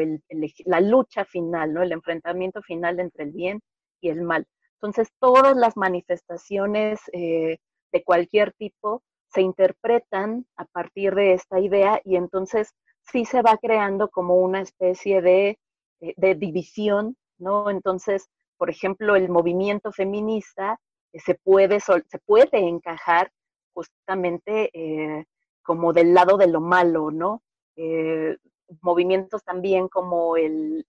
la lucha final, ¿no? El enfrentamiento final entre el bien y el mal. Entonces, todas las manifestaciones de cualquier tipo se interpretan a partir de esta idea y entonces sí se va creando como una especie de, eh, división, ¿no? Entonces, por ejemplo, el movimiento feminista eh, se, puede, se puede encajar justamente eh, como del lado de lo malo, ¿no? movimientos también como el,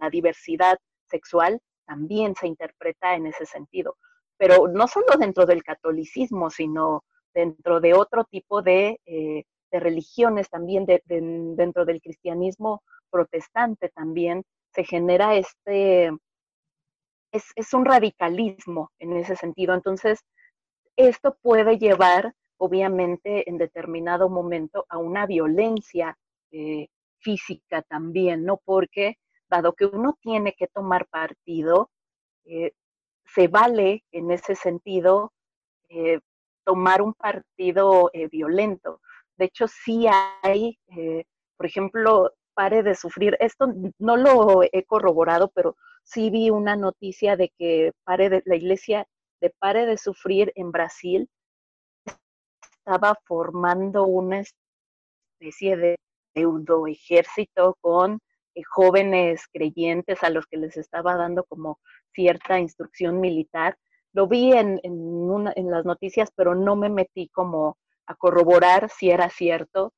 la diversidad sexual también se interpreta en ese sentido, pero no solo dentro del catolicismo, sino dentro de otro tipo de, eh, religiones también, dentro del cristianismo protestante también, se genera este, es, un radicalismo en ese sentido. Entonces, esto puede llevar, obviamente, en determinado momento a una violencia eh, física también, ¿no? Porque dado que uno tiene que tomar partido, eh, se vale en ese sentido tomar un partido eh, violento. De hecho, sí hay, eh, por ejemplo, pare de sufrir. Esto no lo he corroborado, pero sí vi una noticia de que pare de, la iglesia de pare de sufrir en Brasil estaba formando una especie de pseudo ejército con eh, jóvenes creyentes a los que les estaba dando como cierta instrucción militar lo vi en, en, las noticias, pero no me metí como a corroborar si era cierto,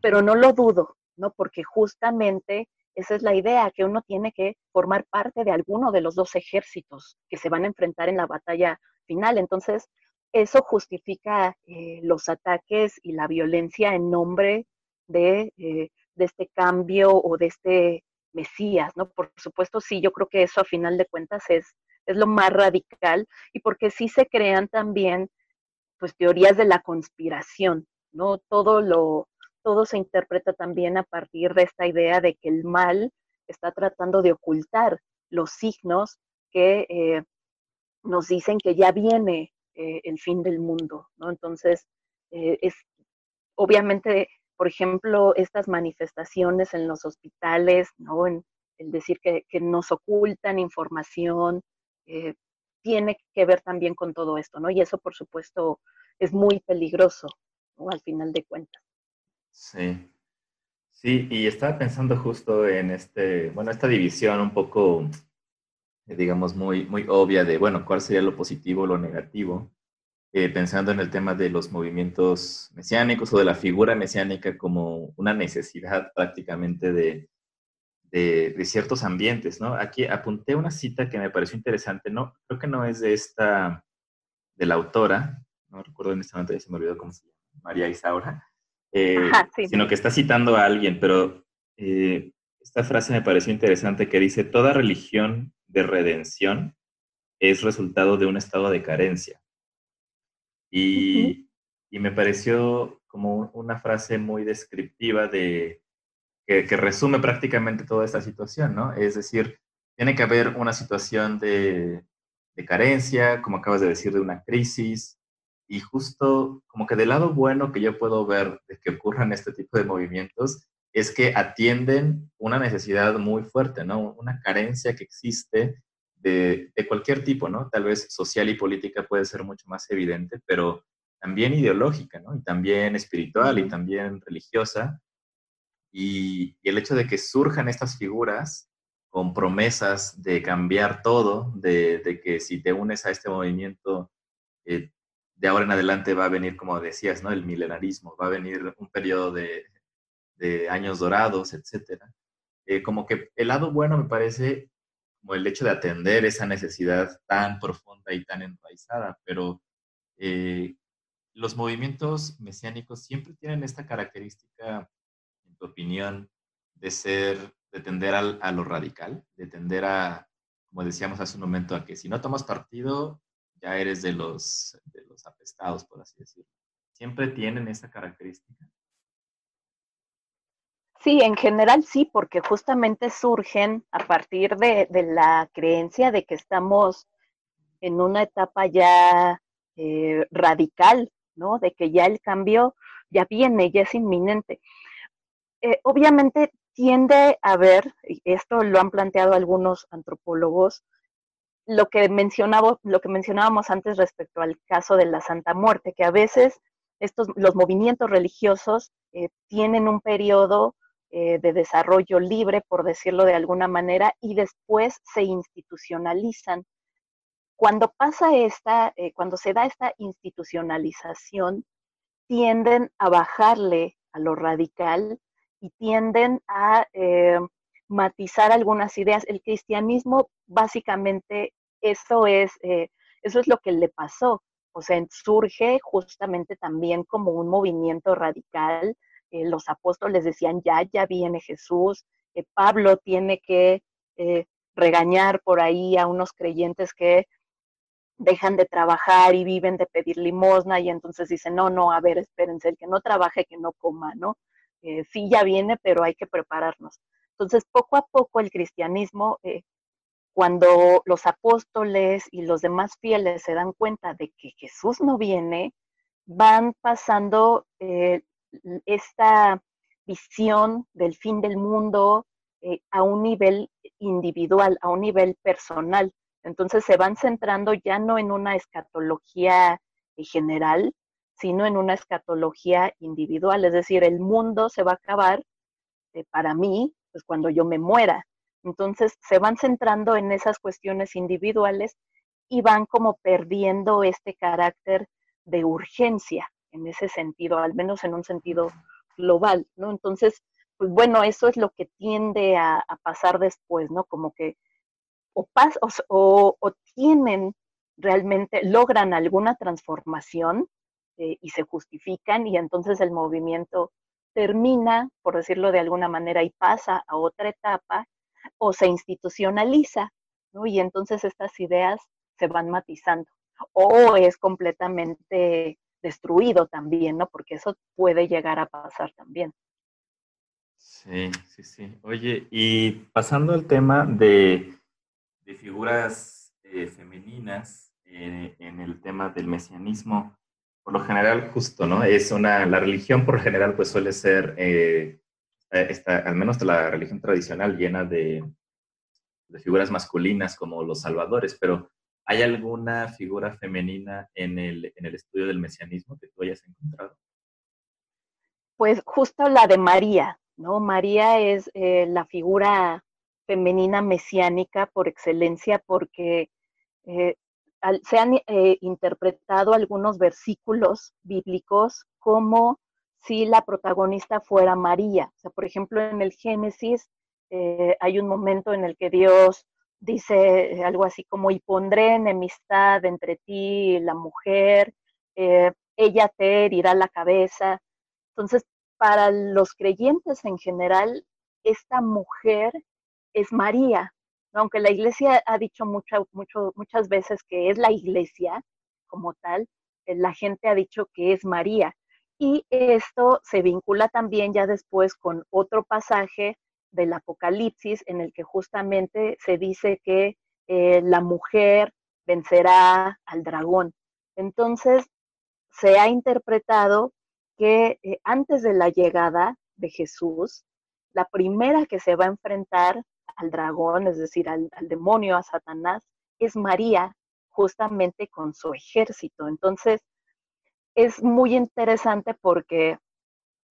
pero no lo dudo, ¿no? Porque justamente esa es la idea, que uno tiene que formar parte de alguno de los dos ejércitos que se van a enfrentar en la batalla final. Entonces, eso justifica eh, los ataques y la violencia en nombre de, eh, de, este cambio o de este Mesías, ¿no? Por supuesto, sí, yo creo que eso a final de cuentas es es lo más radical y porque sí se crean también pues teorías de la conspiración, ¿no? Todo lo todo se interpreta también a partir de esta idea de que el mal está tratando de ocultar los signos que eh, nos dicen que ya viene eh, el fin del mundo, ¿no? Entonces, eh, es obviamente, por ejemplo, estas manifestaciones en los hospitales, ¿no? En, el decir que, nos ocultan información, tiene que ver también con todo esto, ¿no? Y eso, por supuesto, es muy peligroso. Al final de cuentas. Sí. Sí, y estaba pensando justo en este, bueno, esta división un poco, digamos, muy, muy obvia de, bueno, cuál sería lo positivo lo negativo, eh, pensando en el tema de los movimientos mesiánicos o de la figura mesiánica como una necesidad prácticamente de, de, ciertos ambientes, ¿no? Aquí apunté una cita que me pareció interesante, ¿no? Creo que no es de esta, de la autora, no recuerdo en este momento, ya se me olvidó cómo se llama, María Isaura, eh, sino que está citando a alguien, pero eh, esta frase me pareció interesante que dice, toda religión de redención es resultado de un estado de carencia. Y, y me pareció como una frase muy descriptiva de, que, resume prácticamente toda esta situación, ¿no? Es decir, tiene que haber una situación de, carencia, como acabas de decir, de una crisis, y justo como que del lado bueno que yo puedo ver de que ocurran este tipo de movimientos es que atienden una necesidad muy fuerte, ¿no? Una carencia que existe de, de, cualquier tipo, ¿no? Tal vez social y política puede ser mucho más evidente, pero también ideológica, ¿no? Y también espiritual y también religiosa. Y, y el hecho de que surjan estas figuras con promesas de cambiar todo, de, de que si te unes a este movimiento, eh, de ahora en adelante va a venir, como decías, ¿no? El milenarismo, va a venir un periodo de, de años dorados, etcétera. Eh, como que el lado bueno me parece como el hecho de atender esa necesidad tan profunda y tan enraizada, pero eh, los movimientos mesiánicos siempre tienen esta característica, en tu opinión, de ser, de tender a lo radical, de tender a, como decíamos hace un momento, a que si no tomas partido, ya eres de los, de los apestados, por así decirlo. Siempre tienen esa característica. Sí, en general sí, porque justamente surgen a partir de, la creencia de que estamos en una etapa ya eh, radical, ¿no? De que ya el cambio ya viene, ya es inminente. Eh, obviamente tiende a y esto lo han planteado algunos antropólogos, lo que, mencionaba, lo que mencionábamos antes respecto al caso de la Santa Muerte, que a veces estos, los movimientos religiosos eh, tienen un periodo eh, de desarrollo libre, por decirlo de alguna manera, y después se institucionalizan. Cuando pasa esta, eh, cuando se da esta institucionalización, tienden a bajarle a lo radical y tienden a matizar algunas ideas. El cristianismo, básicamente, eso es, eso es lo que le pasó. O sea, surge justamente también como un movimiento radical eh, los apóstoles decían, ya, ya viene Jesús, eh, Pablo tiene que eh, regañar por ahí a unos creyentes que dejan de trabajar y viven de pedir limosna y entonces dicen, no, no, a ver, espérense, el que no trabaje, que no coma, ¿no? sí, ya viene, pero hay que prepararnos. Entonces, poco a poco el cristianismo, cuando los apóstoles y los demás fieles se dan cuenta de que Jesús no viene, van pasando esta visión del fin del mundo eh, a un nivel individual, a un nivel personal. Entonces se van centrando ya no en una escatología eh, general, sino en una escatología individual. Es decir, el mundo se va a acabar eh, para mí, pues cuando yo me muera. Entonces se van centrando en esas cuestiones individuales y van como perdiendo este carácter de urgencia en ese sentido, al menos en un sentido global, ¿no? Entonces, pues bueno, eso es lo que tiende a, pasar después, ¿no? Como que o, o, o, tienen realmente, logran alguna transformación eh, y se justifican y entonces el movimiento termina, por decirlo de alguna manera, y pasa a otra etapa o se institucionaliza, ¿no? Y entonces estas ideas se van matizando o es completamente destruido también, ¿no? Porque eso puede llegar a pasar también. Sí, sí, sí. Oye, y pasando al tema de, figuras eh, femeninas eh, en el tema del mesianismo, por lo general justo, ¿no? Es una, la religión por lo general pues suele ser, eh, esta, al menos la religión tradicional llena de, de figuras masculinas como los salvadores, pero ¿Hay alguna figura femenina en el, en el estudio del mesianismo que tú hayas encontrado? Pues justo la de María, ¿no? María es eh, la figura femenina mesiánica por excelencia porque eh, se han eh, interpretado algunos versículos bíblicos como si la protagonista fuera María. Por ejemplo, en el Génesis hay un momento en el que Dios dice algo así como, y pondré enemistad entre ti y la mujer, eh, ella te herirá la cabeza. Entonces, para los creyentes en general, esta mujer es María, aunque la iglesia ha dicho muchas veces que es la iglesia como tal, eh, la gente ha dicho que es María. Y esto se vincula también ya después con otro pasaje del Apocalipsis en el que justamente se dice que eh, la mujer vencerá al dragón. Entonces, se ha interpretado que eh, antes de la llegada de Jesús, la primera que se va a enfrentar al dragón, es decir, al, demonio, a Satanás, es María, justamente con su ejército. Entonces, es muy interesante porque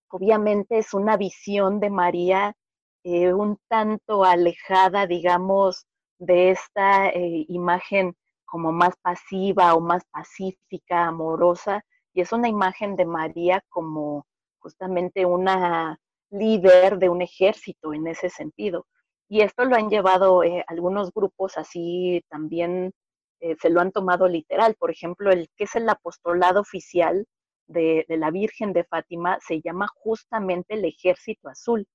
obviamente es una visión de María eh, un tanto alejada, digamos, de esta eh, imagen como más pasiva o más pacífica, amorosa, y es una imagen de María como justamente una líder de un ejército en ese sentido. Y esto lo han llevado eh, algunos grupos así también, eh, se lo han tomado literal. Por ejemplo, el que es el apostolado oficial de, la Virgen de Fátima se llama justamente el Ejército Azul.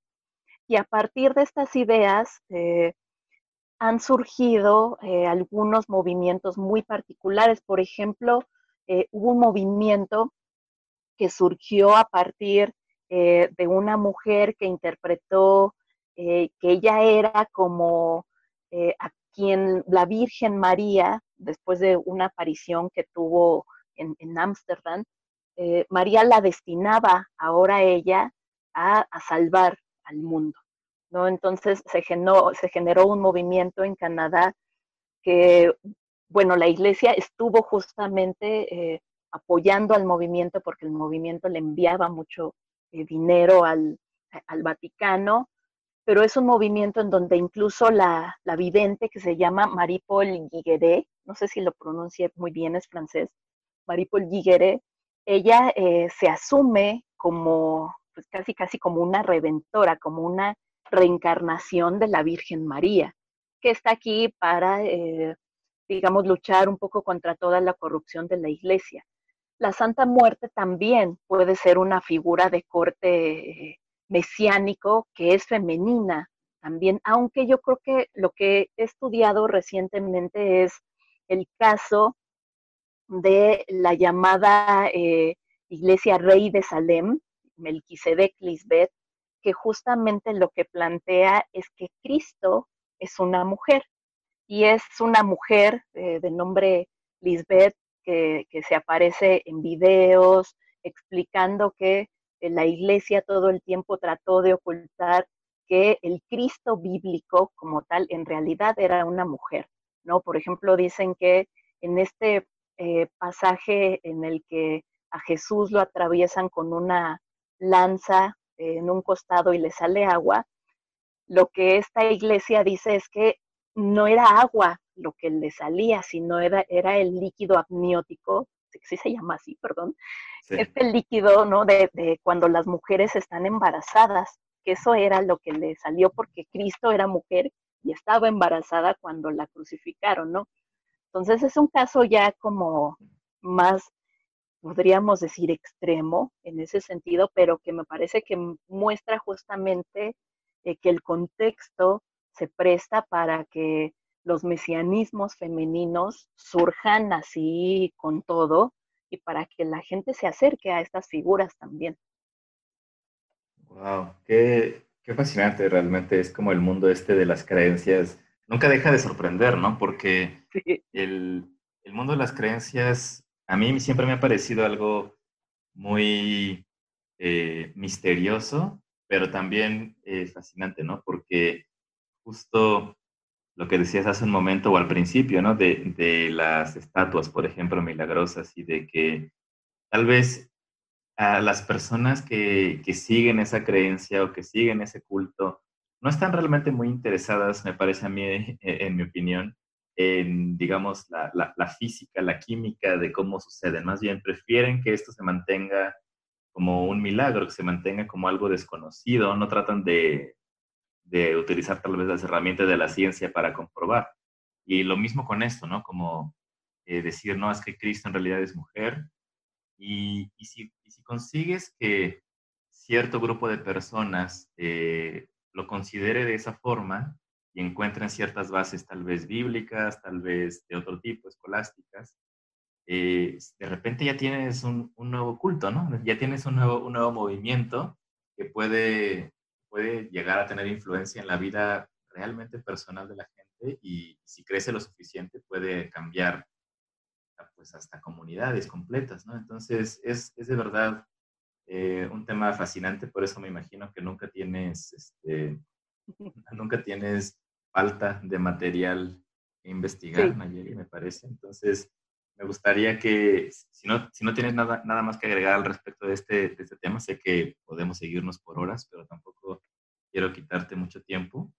Y a partir de estas ideas eh, han surgido algunos movimientos muy particulares. Por ejemplo, hubo un movimiento que surgió a partir de una mujer que interpretó eh, que ella era como eh, a quien la Virgen María, después de una aparición que tuvo en Ámsterdam, eh, María la destinaba ahora ella a, salvar al mundo. ¿no? Entonces se generó, se generó un movimiento en Canadá que, bueno, la iglesia estuvo justamente apoyando al movimiento porque el movimiento le enviaba mucho dinero al, al Vaticano pero es un movimiento en donde incluso la, la vidente que se llama Marie-Paul Guigueret, no sé si lo pronuncie muy bien, es francés, Marie-Paul Guigueret, ella eh, se asume como, pues casi casi como una redentora, como una reencarnación de la Virgen María, que está aquí para, eh, digamos, luchar un poco contra toda la corrupción de la iglesia. La Santa Muerte también puede ser una figura de corte eh, mesiánico que es femenina también, aunque yo creo que lo que he estudiado recientemente es el caso de la llamada eh, Iglesia Rey de Salem, Melquisedec Lisbeth, que justamente lo que plantea es que Cristo es una mujer y es una mujer eh, de nombre Lisbeth que, que, se aparece en videos explicando que la iglesia todo el tiempo trató de ocultar que el Cristo bíblico como tal en realidad era una mujer, ¿no? Por ejemplo, dicen que en este eh, pasaje en el que a Jesús lo atraviesan con una lanza en un costado y le sale agua, lo que esta iglesia dice es que no era agua lo que le salía, sino era, era el líquido amniótico sí se llama así, perdón, este líquido, ¿no? De, de, cuando las mujeres están embarazadas, que eso era lo que le salió porque Cristo era mujer y estaba embarazada cuando la crucificaron, ¿no? Entonces es un caso ya como más, podríamos decir, extremo en ese sentido, pero que me parece que muestra justamente eh, que el contexto se presta para que los mesianismos femeninos surjan así con todo y para que la gente se acerque a estas figuras también. Wow, qué, fascinante realmente es como el mundo este de las creencias. Nunca deja de sorprender, ¿no? Porque el, mundo de las creencias a mí siempre me ha parecido algo muy eh, misterioso, pero también eh, fascinante, ¿no? Porque justo lo que decías hace un momento o al principio, ¿no? De, las estatuas, por ejemplo, milagrosas y de que tal vez a las personas que, siguen esa creencia o que siguen ese culto no están realmente muy interesadas, me parece a mí, e, en, mi opinión, en, digamos, la, la, física, la química de cómo sucede. Más bien prefieren que esto se mantenga como un milagro, que se mantenga como algo desconocido, no tratan de, de utilizar tal vez las herramientas de la ciencia para comprobar. Y lo mismo con esto, ¿no? Como eh, decir, no, es que Cristo en realidad es mujer. Y, y, si, si, consigues que cierto grupo de personas eh, lo considere de esa forma y encuentren ciertas bases tal vez bíblicas, tal vez de otro tipo, escolásticas, eh, de repente ya tienes un, un, nuevo culto, ¿no? Ya tienes un nuevo, un nuevo movimiento que puede puede llegar a tener influencia en la vida realmente personal de la gente y si crece lo suficiente puede cambiar pues hasta comunidades completas, ¿no? Entonces, es, es de verdad eh, un tema fascinante, por eso me imagino que nunca tienes, este, nunca tienes falta de material que investigar, Nayeli, me parece. Entonces, me gustaría que, si no, si no tienes nada, nada más que agregar al respecto de este, de este tema, sé que podemos seguirnos por horas, pero tampoco quiero quitarte mucho tiempo.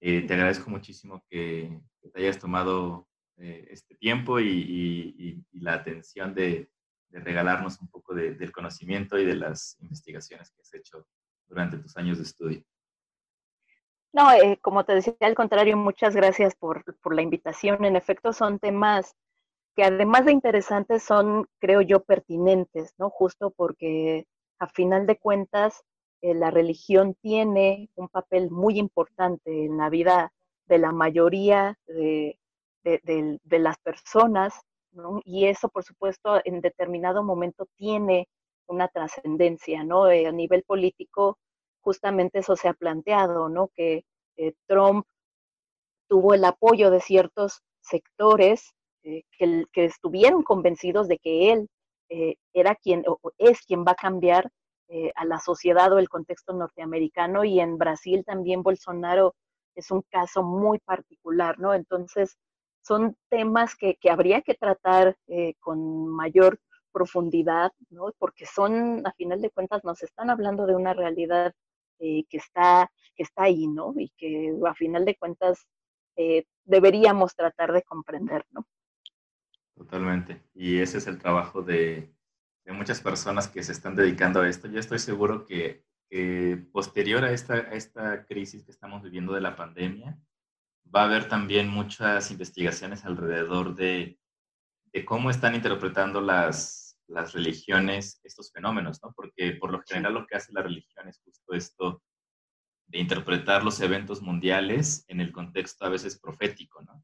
Eh, te agradezco muchísimo que, te hayas tomado eh, este tiempo y, la atención de, regalarnos un poco del conocimiento y de las investigaciones que has hecho durante tus años de estudio. No, eh, como te decía, al contrario, muchas gracias por, por, la invitación. En efecto, son temas que además de interesantes son, creo yo, pertinentes, ¿no? Justo porque a final de cuentas eh, la religión tiene un papel muy importante en la vida de la mayoría de, las personas, ¿no? Y eso, por supuesto, en determinado momento tiene una trascendencia, ¿no? Eh, a nivel político, justamente eso se ha planteado, ¿no? Que eh, Trump tuvo el apoyo de ciertos sectores eh, que, estuvieron convencidos de que él eh, era quien o es quien va a cambiar eh, a la sociedad o el contexto norteamericano y en Brasil también Bolsonaro es un caso muy particular, ¿no? Entonces son temas que, que habría que tratar con mayor profundidad, ¿no? Porque son, a final de cuentas, nos están hablando de una realidad que, está, que está ahí, ¿no? Y que a final de cuentas deberíamos tratar de comprender, ¿no? Totalmente. Y ese es el trabajo de, muchas personas que se están dedicando a esto. Yo estoy seguro que, posterior a esta, esta crisis que estamos viviendo de la pandemia, va a haber también muchas investigaciones alrededor de, cómo están interpretando las, las religiones estos fenómenos, ¿no? Porque por lo general lo que hace la religión es justo esto de interpretar los eventos mundiales en el contexto a veces profético, ¿no?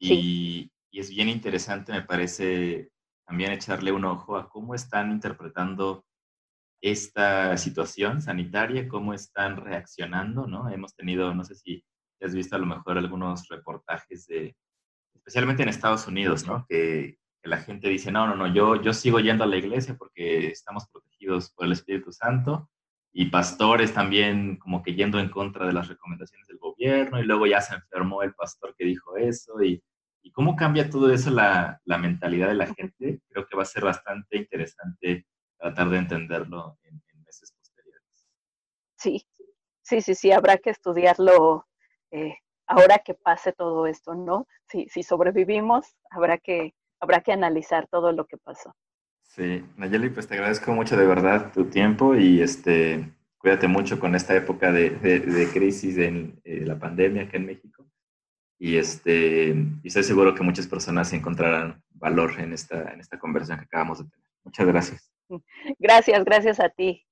Y, y es bien interesante, me parece, también echarle un ojo a cómo están interpretando esta situación sanitaria, cómo están reaccionando, ¿no? Hemos tenido, no sé si has visto a lo mejor algunos reportajes de, especialmente en Estados Unidos, ¿no? Que, la gente dice, no, no, no, yo, yo sigo yendo a la iglesia porque estamos protegidos por el Espíritu Santo y pastores también como que yendo en contra de las recomendaciones del gobierno y luego ya se enfermó el pastor que dijo eso y y cómo cambia todo eso la, la, mentalidad de la gente, creo que va a ser bastante interesante tratar de entenderlo en, meses posteriores. Sí, sí, sí, sí, habrá que estudiarlo eh, ahora que pase todo esto, ¿no? Si, si sobrevivimos, habrá que, habrá que analizar todo lo que pasó. Sí, Nayeli, pues te agradezco mucho de verdad tu tiempo y este, cuídate mucho con esta época de, de, crisis en eh, la pandemia acá en México y, este, y estoy seguro que muchas personas encontrarán valor en esta, en esta conversación que acabamos de tener. Muchas gracias. Gracias, gracias a ti.